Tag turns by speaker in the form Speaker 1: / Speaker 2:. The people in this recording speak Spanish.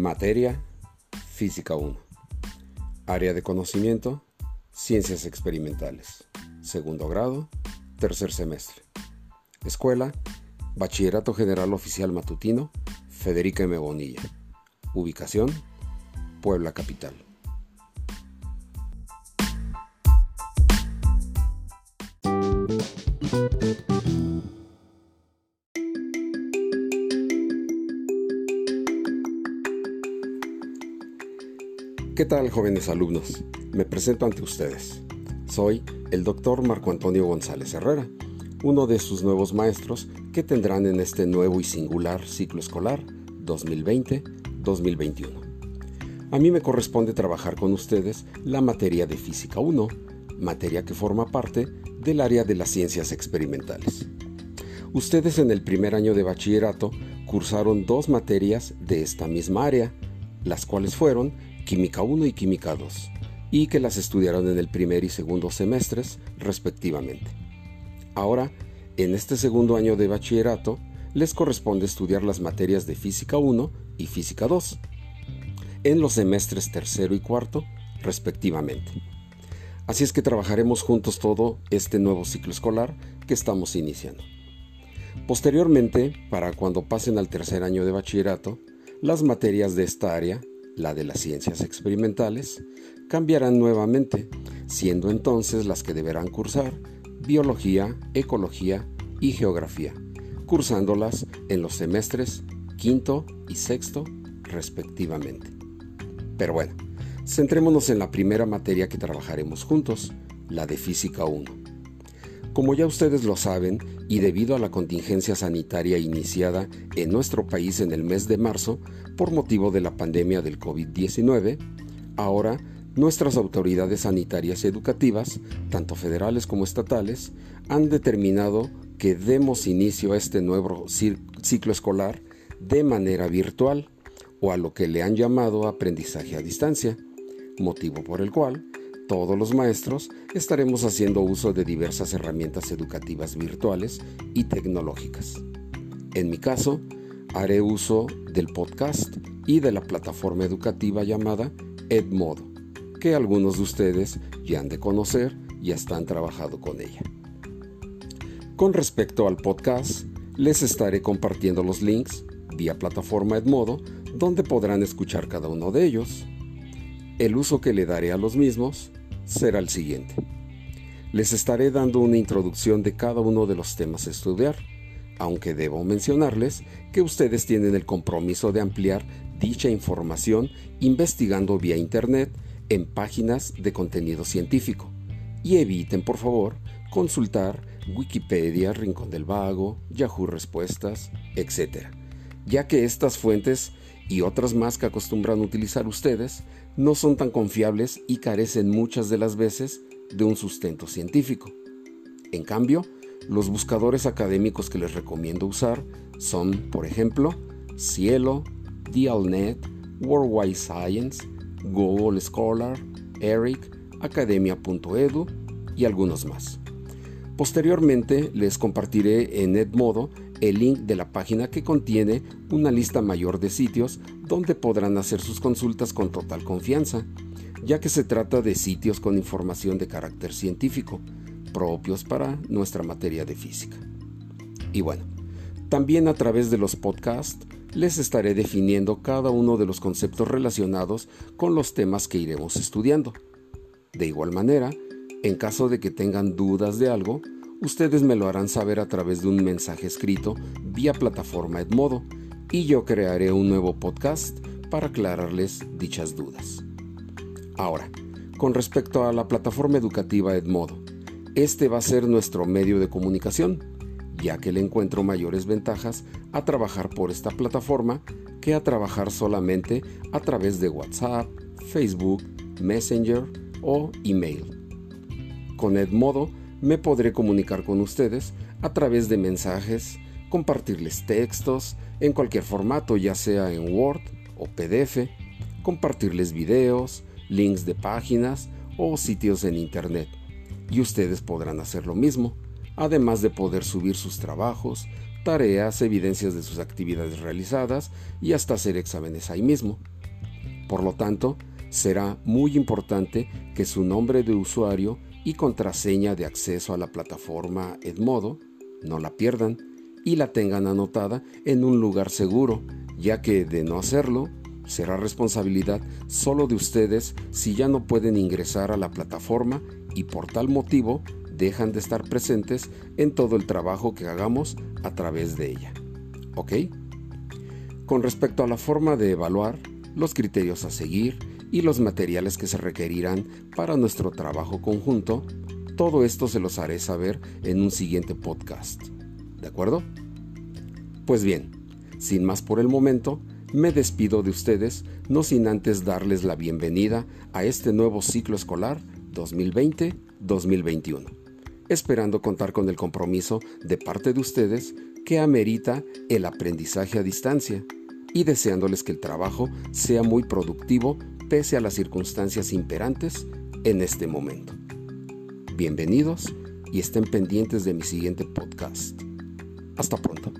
Speaker 1: Materia, Física 1. Área de conocimiento, Ciencias Experimentales. Segundo grado, tercer semestre. Escuela, Bachillerato General Oficial Matutino, Federica M. Bonilla. Ubicación, Puebla Capital. ¿Qué tal jóvenes alumnos? Me presento ante ustedes. Soy el doctor Marco Antonio González Herrera, uno de sus nuevos maestros que tendrán en este nuevo y singular ciclo escolar 2020-2021. A mí me corresponde trabajar con ustedes la materia de Física 1, materia que forma parte del área de las ciencias experimentales. Ustedes en el primer año de bachillerato cursaron dos materias de esta misma área, las cuales fueron Química 1 y Química 2, y que las estudiaron en el primer y segundo semestres respectivamente. Ahora, en este segundo año de bachillerato, les corresponde estudiar las materias de Física 1 y Física 2, en los semestres tercero y cuarto respectivamente. Así es que trabajaremos juntos todo este nuevo ciclo escolar que estamos iniciando. Posteriormente, para cuando pasen al tercer año de bachillerato, las materias de esta área la de las ciencias experimentales, cambiarán nuevamente, siendo entonces las que deberán cursar biología, ecología y geografía, cursándolas en los semestres quinto y sexto respectivamente. Pero bueno, centrémonos en la primera materia que trabajaremos juntos, la de Física 1. Como ya ustedes lo saben, y debido a la contingencia sanitaria iniciada en nuestro país en el mes de marzo por motivo de la pandemia del COVID-19, ahora nuestras autoridades sanitarias y educativas, tanto federales como estatales, han determinado que demos inicio a este nuevo ciclo escolar de manera virtual o a lo que le han llamado aprendizaje a distancia, motivo por el cual todos los maestros estaremos haciendo uso de diversas herramientas educativas virtuales y tecnológicas. En mi caso, haré uso del podcast y de la plataforma educativa llamada Edmodo, que algunos de ustedes ya han de conocer y están trabajando con ella. Con respecto al podcast, les estaré compartiendo los links vía plataforma Edmodo, donde podrán escuchar cada uno de ellos. El uso que le daré a los mismos será el siguiente. Les estaré dando una introducción de cada uno de los temas a estudiar, aunque debo mencionarles que ustedes tienen el compromiso de ampliar dicha información investigando vía Internet en páginas de contenido científico. Y eviten, por favor, consultar Wikipedia, Rincón del Vago, Yahoo Respuestas, etc., ya que estas fuentes y otras más que acostumbran utilizar ustedes no son tan confiables y carecen muchas de las veces de un sustento científico. En cambio, los buscadores académicos que les recomiendo usar son, por ejemplo, Cielo, Dialnet, Worldwide Science, Google Scholar, ERIC, Academia.edu y algunos más. Posteriormente les compartiré en Edmodo el link de la página que contiene una lista mayor de sitios donde podrán hacer sus consultas con total confianza, ya que se trata de sitios con información de carácter científico, propios para nuestra materia de física. Y bueno, también a través de los podcasts les estaré definiendo cada uno de los conceptos relacionados con los temas que iremos estudiando. De igual manera, en caso de que tengan dudas de algo, ustedes me lo harán saber a través de un mensaje escrito vía plataforma Edmodo y yo crearé un nuevo podcast para aclararles dichas dudas. Ahora, con respecto a la plataforma educativa Edmodo, este va a ser nuestro medio de comunicación, ya que le encuentro mayores ventajas a trabajar por esta plataforma que a trabajar solamente a través de WhatsApp, Facebook, Messenger o email. Con Edmodo me podré comunicar con ustedes a través de mensajes, compartirles textos en cualquier formato, ya sea en Word o PDF, compartirles videos, links de páginas o sitios en Internet. Y ustedes podrán hacer lo mismo, además de poder subir sus trabajos, tareas, evidencias de sus actividades realizadas y hasta hacer exámenes ahí mismo. Por lo tanto, será muy importante que su nombre de usuario y contraseña de acceso a la plataforma Edmodo no la pierdan y la tengan anotada en un lugar seguro, ya que de no hacerlo, será responsabilidad solo de ustedes si ya no pueden ingresar a la plataforma y por tal motivo dejan de estar presentes en todo el trabajo que hagamos a través de ella. ¿Ok? Con respecto a la forma de evaluar, los criterios a seguir y los materiales que se requerirán para nuestro trabajo conjunto, todo esto se los haré saber en un siguiente podcast. ¿De acuerdo? Pues bien, sin más por el momento, me despido de ustedes, no sin antes darles la bienvenida a este nuevo ciclo escolar 2020-2021, esperando contar con el compromiso de parte de ustedes que amerita el aprendizaje a distancia y deseándoles que el trabajo sea muy productivo pese a las circunstancias imperantes en este momento. Bienvenidos y estén pendientes de mi siguiente podcast. Hasta pronto.